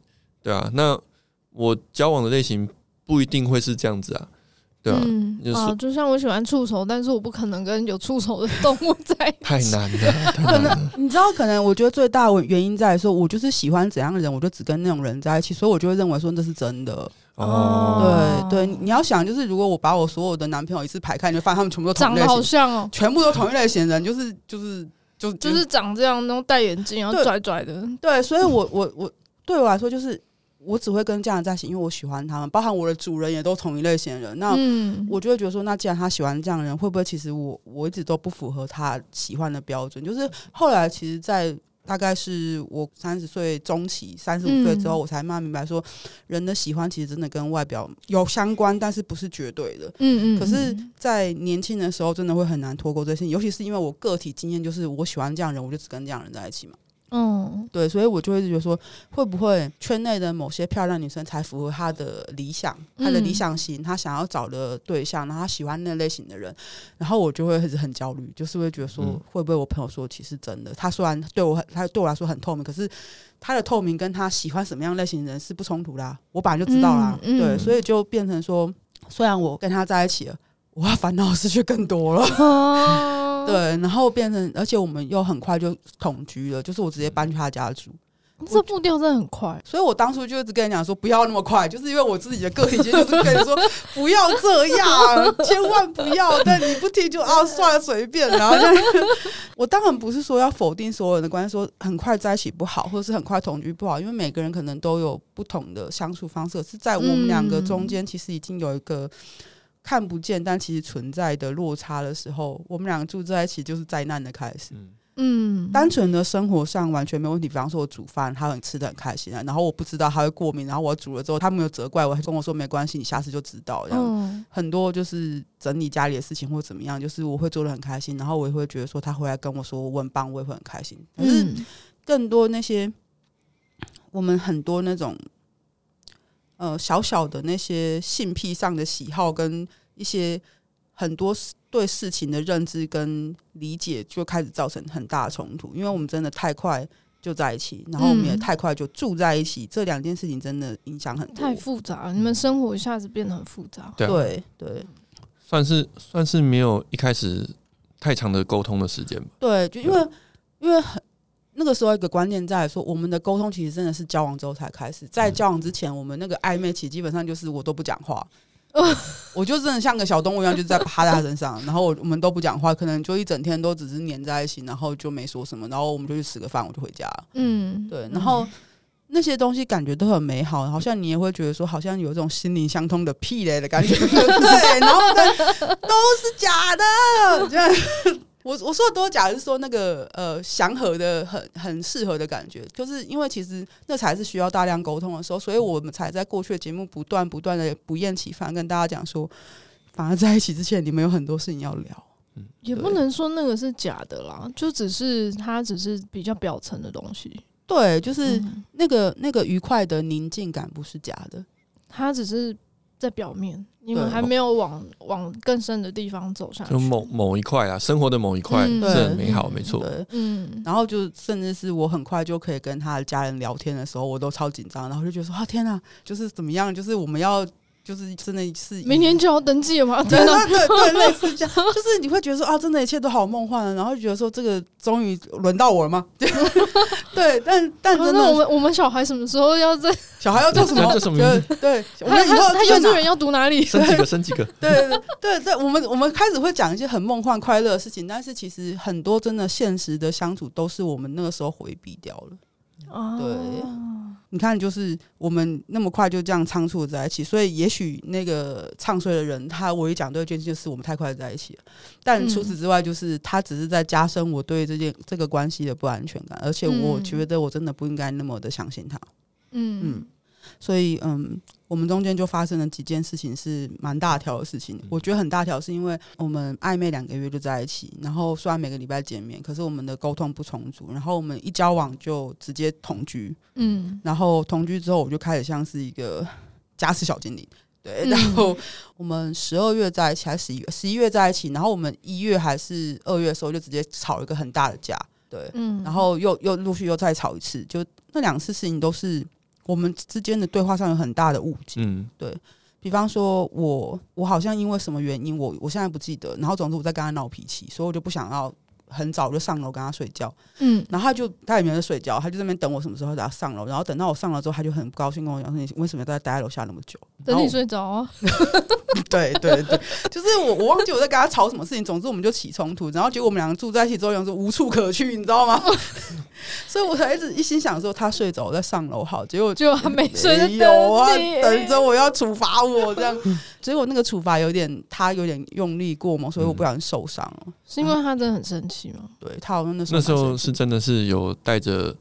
对啊，那我交往的类型不一定会是这样子啊，对啊，嗯、就是、啊，就像我喜欢触手，但是我不可能跟有触手的动物在一起，太难了。太 难了。可能你知道，可能我觉得最大的原因在于说，我就是喜欢怎样的人，我就只跟那种人在一起，所以我就会认为说那是真的。哦，对对，你要想，就是如果我把我所有的男朋友一次排开，你就发现他们全部都同类型，长得好像哦，全部都同一类型的人，就是就是。就就是长这样，然后戴眼镜，然后拽拽的。对，所以我我我对我来说，就是我只会跟这样人在一起，因为我喜欢他们，包含我的主人也都同一类型的人。那我就会觉得说，那既然他喜欢这样的人，会不会其实我我一直都不符合他喜欢的标准？就是后来其实，在。大概是我三十岁中期，三十五岁之后，我才慢慢明白说，人的喜欢其实真的跟外表有相关，但是不是绝对的。嗯嗯。可是，在年轻的时候，真的会很难脱钩这些，尤其是因为我个体经验，就是我喜欢这样人，我就只跟这样人在一起嘛。嗯，对，所以我就会觉得说，会不会圈内的某些漂亮女生才符合他的理想，他的理想型，他想要找的对象，然后他喜欢那类型的人，然后我就会一直很焦虑，就是会觉得说，会不会我朋友说其实真的，他虽然对我，他对我来说很透明，可是他的透明跟他喜欢什么样类型的人是不冲突啦，我本来就知道啦，对，所以就变成说，虽然我跟他在一起了，我要烦恼的事却更多了。对，然后变成，而且我们又很快就同居了，就是我直接搬去他家住。这步调真的很快，所以我当初就一直跟你讲说不要那么快，就是因为我自己的个体经验就是跟你说不要这样，千万不要。但你不听就啊，算了，随便。然后就我当然不是说要否定所有人的关系，说很快在一起不好，或者是很快同居不好，因为每个人可能都有不同的相处方式。是在我们两个中间，其实已经有一个。看不见但其实存在的落差的时候，我们两个住在一起就是灾难的开始。嗯，单纯的生活上完全没问题。比方说我煮饭，他很吃的很开心啊。然后我不知道他会过敏，然后我煮了之后，他没有责怪我，还跟我说没关系，你下次就知道。然后很多就是整理家里的事情或怎么样，就是我会做的很开心，然后我也会觉得说他回来跟我说我很棒，我也会很开心。可是更多那些我们很多那种。呃，小小的那些性癖上的喜好，跟一些很多对事情的认知跟理解，就开始造成很大的冲突。因为我们真的太快就在一起，然后我们也太快就住在一起，嗯、这两件事情真的影响很大。太复杂了，你们生活一下子变得很复杂。对对，对，算是算是没有一开始太长的沟通的时间吧。对，就因为因为很。那个时候一个观念在说，我们的沟通其实真的是交往之后才开始。在交往之前，我们那个暧昧期基本上就是我都不讲话，我就真的像个小动物一样，就是在趴在他身上，然后我我们都不讲话，可能就一整天都只是黏在一起，然后就没说什么，然后我们就去吃个饭，我就回家。嗯，对，然后那些东西感觉都很美好，好像你也会觉得说，好像有一种心灵相通的屁嘞的感觉，对，然后都是假的，这样。我我说的多假是说那个呃祥和的很很适合的感觉，就是因为其实那才是需要大量沟通的时候，所以我们才在过去的节目不断不断的不厌其烦跟大家讲说，反而在一起之前你们有很多事情要聊，嗯，也不能说那个是假的啦，就只是它只是比较表层的东西，对，就是那个那个愉快的宁静感不是假的，它只是在表面，你们还没有往往更深的地方走上去。就某某一块啊，生活的某一块是很美好，没错。嗯，然后就甚至是我很快就可以跟他的家人聊天的时候，我都超紧张，然后就觉得说啊天哪，就是怎么样，就是我们要。就是真的是明年就要登记了吗？对对对对，类似这样，就是你会觉得说啊，真的一切都好梦幻啊，然后就觉得说这个终于轮到我了吗？对，但但真的，我们我们小孩什么时候要在？小孩要叫什么？叫什么名字？对，我们以后他幼稚园要读哪里？生几个？生几个？对对对对，我们我们开始会讲一些很梦幻快乐的事情，但是其实很多真的现实的相处都是我们那个时候回避掉了。哦，对。你看，就是我们那么快就这样仓促在一起，所以也许那个唱衰的人，他唯一讲对的一件事就是我们太快在一起了。但除此之外，就是他只是在加深我对这件这个关系的不安全感，而且我觉得我真的不应该那么的相信他。嗯嗯。所以，嗯，我们中间就发生了几件事情，是蛮大条的事情。我觉得很大条，是因为我们暧昧两个月就在一起，然后虽然每个礼拜见面，可是我们的沟通不充足，然后我们一交往就直接同居，嗯，然后同居之后，我就开始像是一个家事小精灵，对，然后我们十二月在一起，还是十一月？十一月在一起，然后我们一月还是二月的时候，就直接吵了一个很大的架，对，嗯，然后又又陆续又再吵一次，就那两次事情都是。我们之间的对话上有很大的误解，嗯，对，比方说我我好像因为什么原因，我我现在不记得，然后总之我在跟他闹脾气，所以我就不想要。很早就上楼跟他睡觉，嗯，然后他就他也没有睡觉，他就在那边等我什么时候给他上楼，然后等到我上楼之后，他就很不高兴跟我讲说：“你为什么要在待在楼下那么久？”等你睡着 啊？对对对，就是我我忘记我在跟他吵什么事情，总之我们就起冲突，然后结果我们两个住在一起之后，有时候无处可去，你知道吗？所以我才一直一心想说他睡着我再上楼好，结果就还没睡，有啊，等着我要处罚我这样，结果那个处罚有点他有点用力过猛，所以我不小心受伤了，是因为他真的很生气。对。他好像那时候那时候是真的是有带着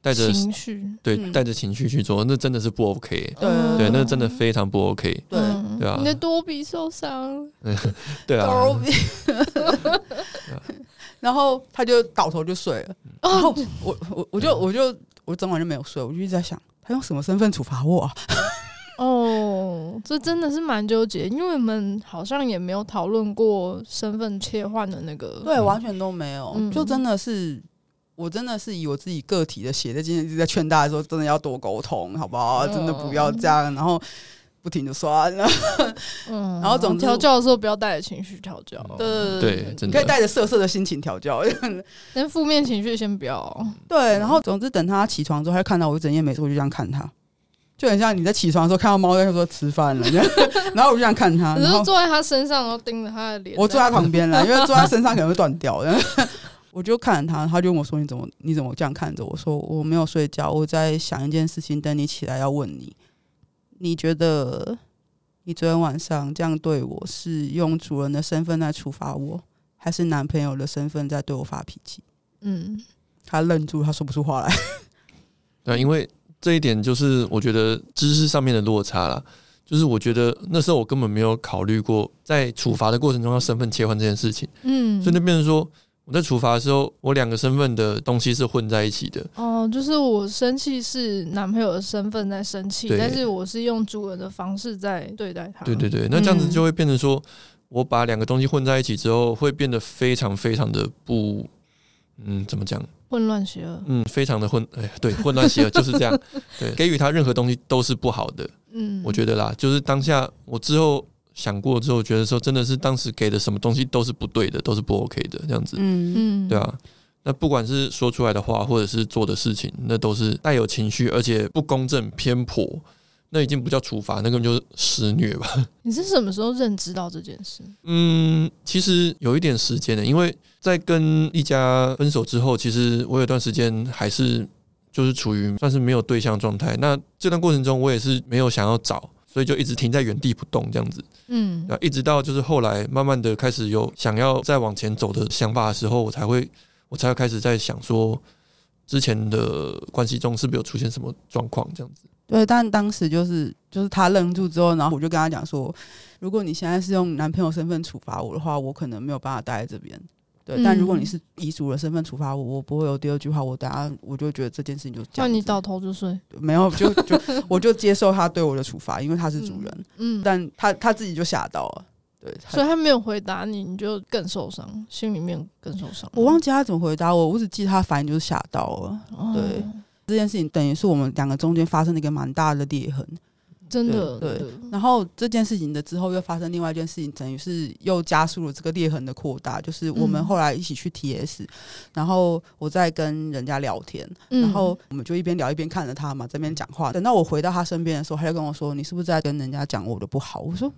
带着情绪，对，带着情绪去做，那真的是不 OK，对，对，那真的非常不 OK，对，对啊，你的多比受伤，对啊，多比，然后他就倒头就睡了，然后我我我就我就我整晚就没有睡，我就一直在想，他用什么身份处罚我啊？哦，这真的是蛮纠结，因为我们好像也没有讨论过身份切换的那个，对，完全都没有，嗯、就真的是，我真的是以我自己个体的写，在今天一直在劝大家说，真的要多沟通，好不好？真的不要这样，然后不停的刷，嗯，然后 总调教的时候不要带着情绪调教，对对，你可以带着色色的心情调教，但负面情绪先不要。对，然后总之等他起床之后，他看到我一整夜没事，我就这样看他。就很像你在起床的时候看到猫在说吃饭了，然后我就这样看他，然后坐在他身上，然后盯着他的脸。我坐在旁边了，因为坐在身上可能会断掉。然后我就看着他，他就问我说：“你怎么你怎么这样看着我？”说：“我没有睡觉，我在想一件事情，等你起来要问你。你觉得你昨天晚上这样对我是用主人的身份在处罚我，还是男朋友的身份在对我发脾气？”嗯，他愣住，他说不出话来。对，因为。这一点就是我觉得知识上面的落差啦，就是我觉得那时候我根本没有考虑过在处罚的过程中要身份切换这件事情，嗯，所以就变成说我在处罚的时候，我两个身份的东西是混在一起的。哦，就是我生气是男朋友的身份在生气，但是我是用主人的方式在对待他。对对对，那这样子就会变成说我把两个东西混在一起之后，会变得非常非常的不，嗯，怎么讲？混乱邪恶，嗯，非常的混，哎，对，混乱邪恶 就是这样，对，给予他任何东西都是不好的，嗯，我觉得啦，就是当下我之后想过之后，觉得说真的是当时给的什么东西都是不对的，都是不 OK 的，这样子，嗯。嗯，对啊，那不管是说出来的话，或者是做的事情，那都是带有情绪，而且不公正、偏颇。那已经不叫处罚，那根本就是施虐吧。你是什么时候认知到这件事？嗯，其实有一点时间的，因为在跟一家分手之后，其实我有段时间还是就是处于算是没有对象状态。那这段过程中，我也是没有想要找，所以就一直停在原地不动这样子。嗯，然后一直到就是后来慢慢的开始有想要再往前走的想法的时候，我才会我才会开始在想说，之前的关系中是不是有出现什么状况这样子。对，但当时就是就是他愣住之后，然后我就跟他讲说，如果你现在是用男朋友身份处罚我的话，我可能没有办法待在这边。对，但如果你是遗属的身份处罚我，我不会有第二句话。我等下我就觉得这件事情就这样，你倒头就睡，没有就就我就接受他对我的处罚，因为他是主人。嗯，但他他自己就吓到了，对，所以他没有回答你，你就更受伤，心里面更受伤。我忘记他怎么回答我，我只记得他反应就是吓到了。哦、对，这件事情等于是我们两个中间发生了一个蛮大的裂痕。真的对，对，然后这件事情的之后又发生另外一件事情，等于是又加速了这个裂痕的扩大。就是我们后来一起去 TS，、嗯、然后我在跟人家聊天，嗯、然后我们就一边聊一边看着他嘛，这边讲话。等到我回到他身边的时候，他就跟我说：“你是不是在跟人家讲我的不好？”我说：“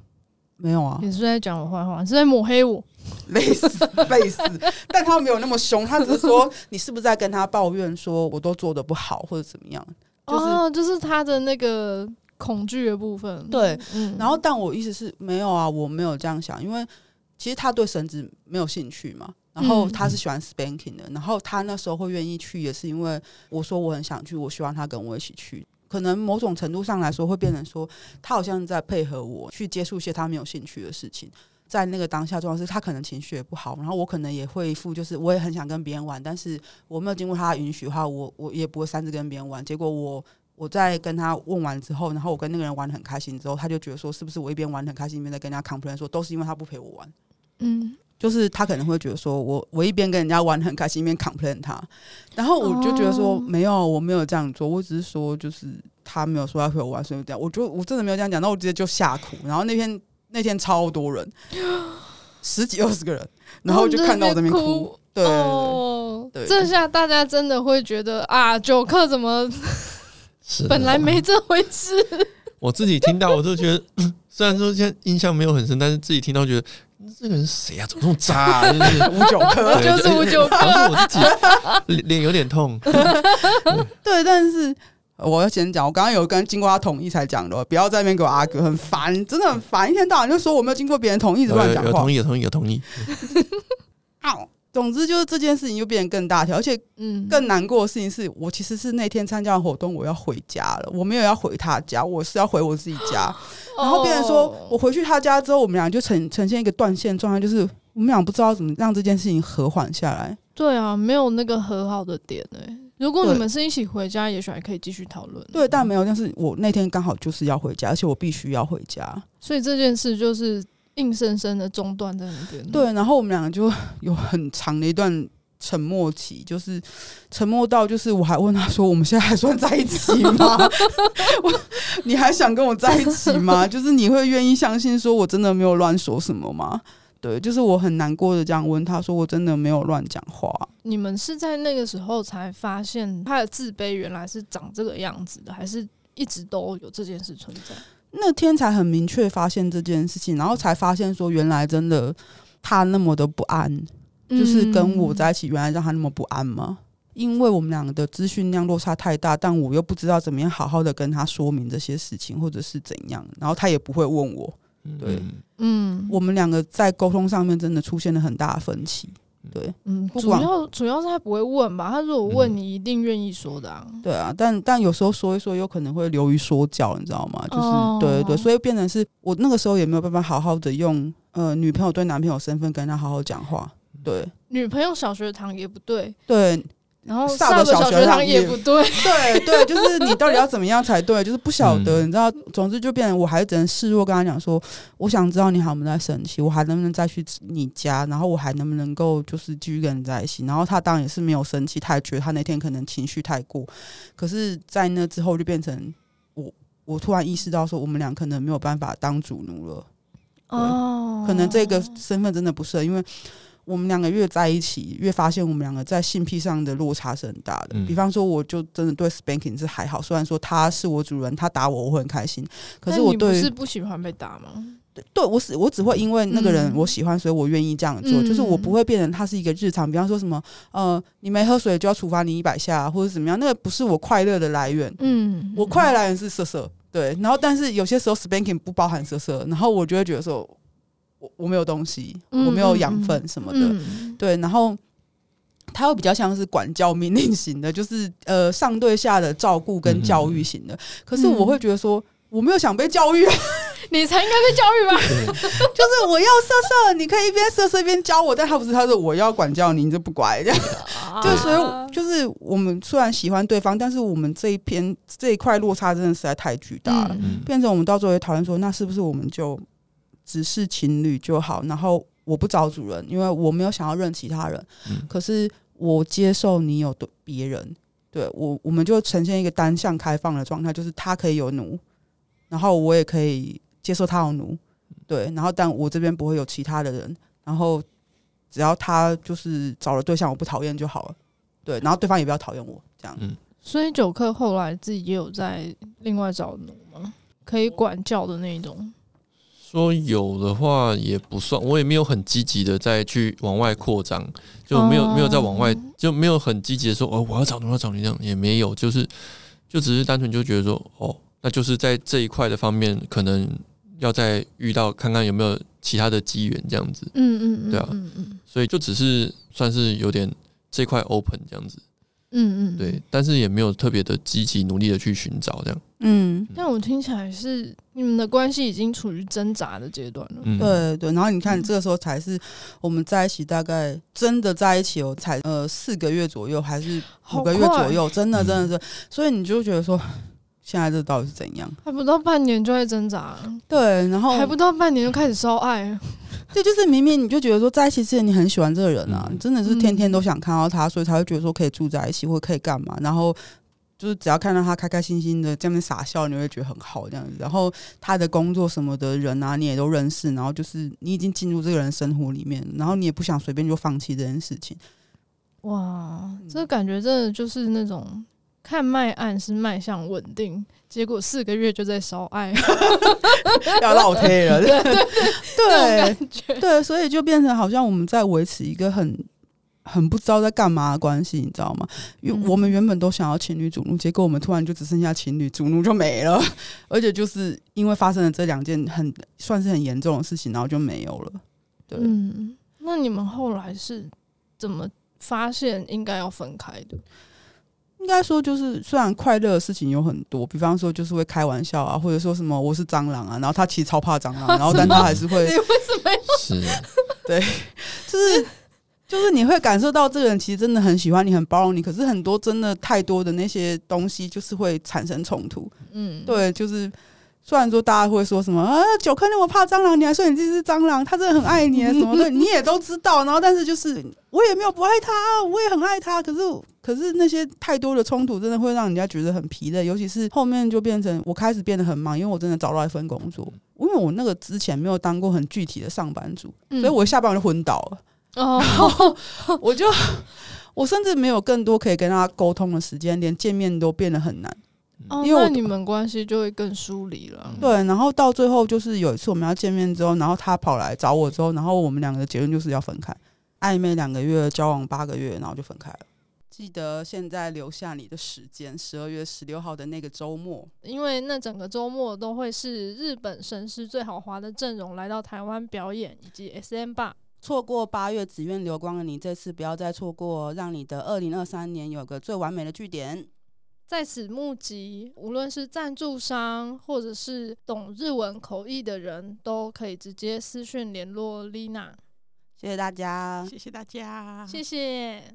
没有啊。”你是在讲我坏话？你是在抹黑我？类似类似，但他没有那么凶，他只是说：“你是不是在跟他抱怨说我都做的不好或者怎么样？”就是、哦，就是他的那个。恐惧的部分，对，嗯、然后但我意思是没有啊，我没有这样想，因为其实他对绳子没有兴趣嘛，然后他是喜欢 spanking 的，然后他那时候会愿意去，也是因为我说我很想去，我希望他跟我一起去，可能某种程度上来说会变成说他好像在配合我去接触一些他没有兴趣的事情，在那个当下状况是他可能情绪也不好，然后我可能也会一副就是我也很想跟别人玩，但是我没有经过他的允许的话，我我也不会擅自跟别人玩，结果我。我在跟他问完之后，然后我跟那个人玩的很开心之后，他就觉得说，是不是我一边玩得很开心，一边在跟人家 complain 说，都是因为他不陪我玩。嗯，就是他可能会觉得说我我一边跟人家玩得很开心，一边 complain 他。然后我就觉得说，哦、没有，我没有这样做，我只是说，就是他没有说要陪我玩，所以这样。我就我真的没有这样讲，那我直接就吓哭。然后那天那天超多人，十几二十个人，然后就看到我这边哭。对，哦、对，这下大家真的会觉得啊，九克怎么？本来没这回事。我自己听到，我都觉得，虽然说现在印象没有很深，但是自己听到觉得这个人是谁啊？怎么这么渣啊？就是 五九科，就是五九科。我自己脸有点痛。对，但是我要先讲，我刚刚有跟经过他同意才讲的，不要在那边给我阿哥，很烦，真的很烦，一天到晚就说我没有经过别人同意，就乱讲话。有同意，有同意，有同意。好。总之就是这件事情就变得更大条，而且嗯更难过的事情是我其实是那天参加活动，我要回家了，我没有要回他家，我是要回我自己家。然后变成说我回去他家之后，我们俩就呈呈现一个断线状态，就是我们俩不知道怎么让这件事情和缓下来。对啊，没有那个和好的点哎、欸。如果你们是一起回家，也许还可以继续讨论。对，但没有，但是我那天刚好就是要回家，而且我必须要回家，所以这件事就是。硬生生的中断在那边。对，然后我们两个就 有很长的一段沉默期，就是沉默到就是我还问他说：“我们现在还算在一起吗？我你还想跟我在一起吗？就是你会愿意相信说我真的没有乱说什么吗？”对，就是我很难过的这样问他说：“我真的没有乱讲话。”你们是在那个时候才发现他的自卑原来是长这个样子的，还是一直都有这件事存在？那天才很明确发现这件事情，然后才发现说，原来真的他那么的不安，嗯、就是跟我在一起，原来让他那么不安吗？因为我们两个的资讯量落差太大，但我又不知道怎么样好好的跟他说明这些事情，或者是怎样，然后他也不会问我。对，嗯，我们两个在沟通上面真的出现了很大的分歧。对，嗯，主要主要是他不会问吧？他如果问你，一定愿意说的啊。对啊，但但有时候说一说，有可能会流于说教，你知道吗？就是、哦、对对对，所以变成是我那个时候也没有办法好好的用呃女朋友对男朋友身份跟他好好讲话。对，女朋友小学堂也不对。对。然后上的小学堂也不对，对对，就是你到底要怎么样才对？就是不晓得，你知道，总之就变成我还只能示弱，跟他讲说，我想知道你还有没有在生气，我还能不能再去你家，然后我还能不能够就是继续跟你在一起？然后他当然也是没有生气，他也觉得他那天可能情绪太过，可是，在那之后就变成我，我突然意识到说，我们俩可能没有办法当主奴了，哦，可能这个身份真的不适合，因为。我们两个越在一起，越发现我们两个在性癖上的落差是很大的。嗯、比方说，我就真的对 spanking 是还好，虽然说他是我主人，他打我我会很开心。可是我对你不是不喜欢被打吗？对，我只我只会因为那个人我喜欢，所以我愿意这样做。嗯、就是我不会变成他是一个日常。比方说什么呃，你没喝水就要处罚你一百下，或者怎么样，那个不是我快乐的来源。嗯，我快乐来源是色色。对，然后但是有些时候 spanking 不包含色色，然后我就会觉得说。我我没有东西，我没有养分什么的，对，然后他又比较像是管教命令型的，就是呃上对下的照顾跟教育型的。嗯、可是我会觉得说，我没有想被教育，你才应该被教育吧？就是我要色色，你可以一边色色一边教我，但他不是，他说我要管教你，你就不乖。这样。就所以就是我们虽然喜欢对方，但是我们这一篇这一块落差真的实在太巨大了，嗯、变成我们到最后也讨论说，那是不是我们就只是情侣就好？然后我不找主人，因为我没有想要认其他人，嗯、可是我接受你有的别人。对我，我们就呈现一个单向开放的状态，就是他可以有奴，然后我也可以接受他有奴，对，然后但我这边不会有其他的人，然后只要他就是找了对象我不讨厌就好了，对，然后对方也不要讨厌我，这样。嗯，所以九克后来自己也有在另外找奴吗？可以管教的那种。说有的话也不算，我也没有很积极的再去往外扩张，就没有、哦、没有再往外，就没有很积极的说哦，我要找你，我要找你这样也没有，就是就只是单纯就觉得说哦，那就是在这一块的方面，可能要再遇到看看有没有其他的机缘这样子，嗯嗯嗯，对啊，所以就只是算是有点这块 open 这样子。嗯嗯，对，但是也没有特别的积极努力的去寻找这样。嗯，但我听起来是你们的关系已经处于挣扎的阶段了。嗯、对对，然后你看这个时候才是我们在一起，大概真的在一起哦，才呃四个月左右，还是五个月左右，真的真的是，所以你就觉得说，现在这到底是怎样？还不到半年就在挣扎，对，然后还不到半年就开始烧爱。这就，是明明你就觉得说在一起之前你很喜欢这个人啊，你真的是天天都想看到他，所以才会觉得说可以住在一起或者可以干嘛。然后就是只要看到他开开心心的这边傻笑，你会觉得很好这样子。然后他的工作什么的人啊，你也都认识。然后就是你已经进入这个人生活里面，然后你也不想随便就放弃这件事情。哇，这感觉真的就是那种看卖案是卖相稳定。结果四个月就在烧爱，要老黑了，对 对对，对，对，所以就变成好像我们在维持一个很很不知道在干嘛的关系，你知道吗？因为我们原本都想要情侣主奴，结果我们突然就只剩下情侣主奴就没了，而且就是因为发生了这两件很算是很严重的事情，然后就没有了。对，嗯，那你们后来是怎么发现应该要分开的？应该说，就是虽然快乐的事情有很多，比方说就是会开玩笑啊，或者说什么我是蟑螂啊，然后他其实超怕蟑螂，然后但他还是会，你为什么？是，对，就是就是你会感受到这个人其实真的很喜欢你，很包容你，可是很多真的太多的那些东西就是会产生冲突。嗯，对，就是。虽然说大家会说什么啊，九克那么怕蟑螂，你还说你自己是蟑螂，他真的很爱你啊，什么的 你也都知道。然后，但是就是我也没有不爱他，我也很爱他。可是，可是那些太多的冲突，真的会让人家觉得很疲累。尤其是后面就变成我开始变得很忙，因为我真的找到一份工作。因为我那个之前没有当过很具体的上班族，所以我下班就昏倒了。哦，然后我就我甚至没有更多可以跟他沟通的时间，连见面都变得很难。哦，因为你们关系就会更疏离了。对，然后到最后就是有一次我们要见面之后，然后他跑来找我之后，然后我们两个的结论就是要分开。暧昧两个月，交往八个月，然后就分开了。记得现在留下你的时间，十二月十六号的那个周末，因为那整个周末都会是日本神师最豪华的阵容来到台湾表演，以及 SM 吧。错过八月只愿流光的你，这次不要再错过，让你的二零二三年有个最完美的据点。在此募集，无论是赞助商或者是懂日文口译的人，都可以直接私讯联络 Lina。谢谢大家，谢谢大家，谢谢。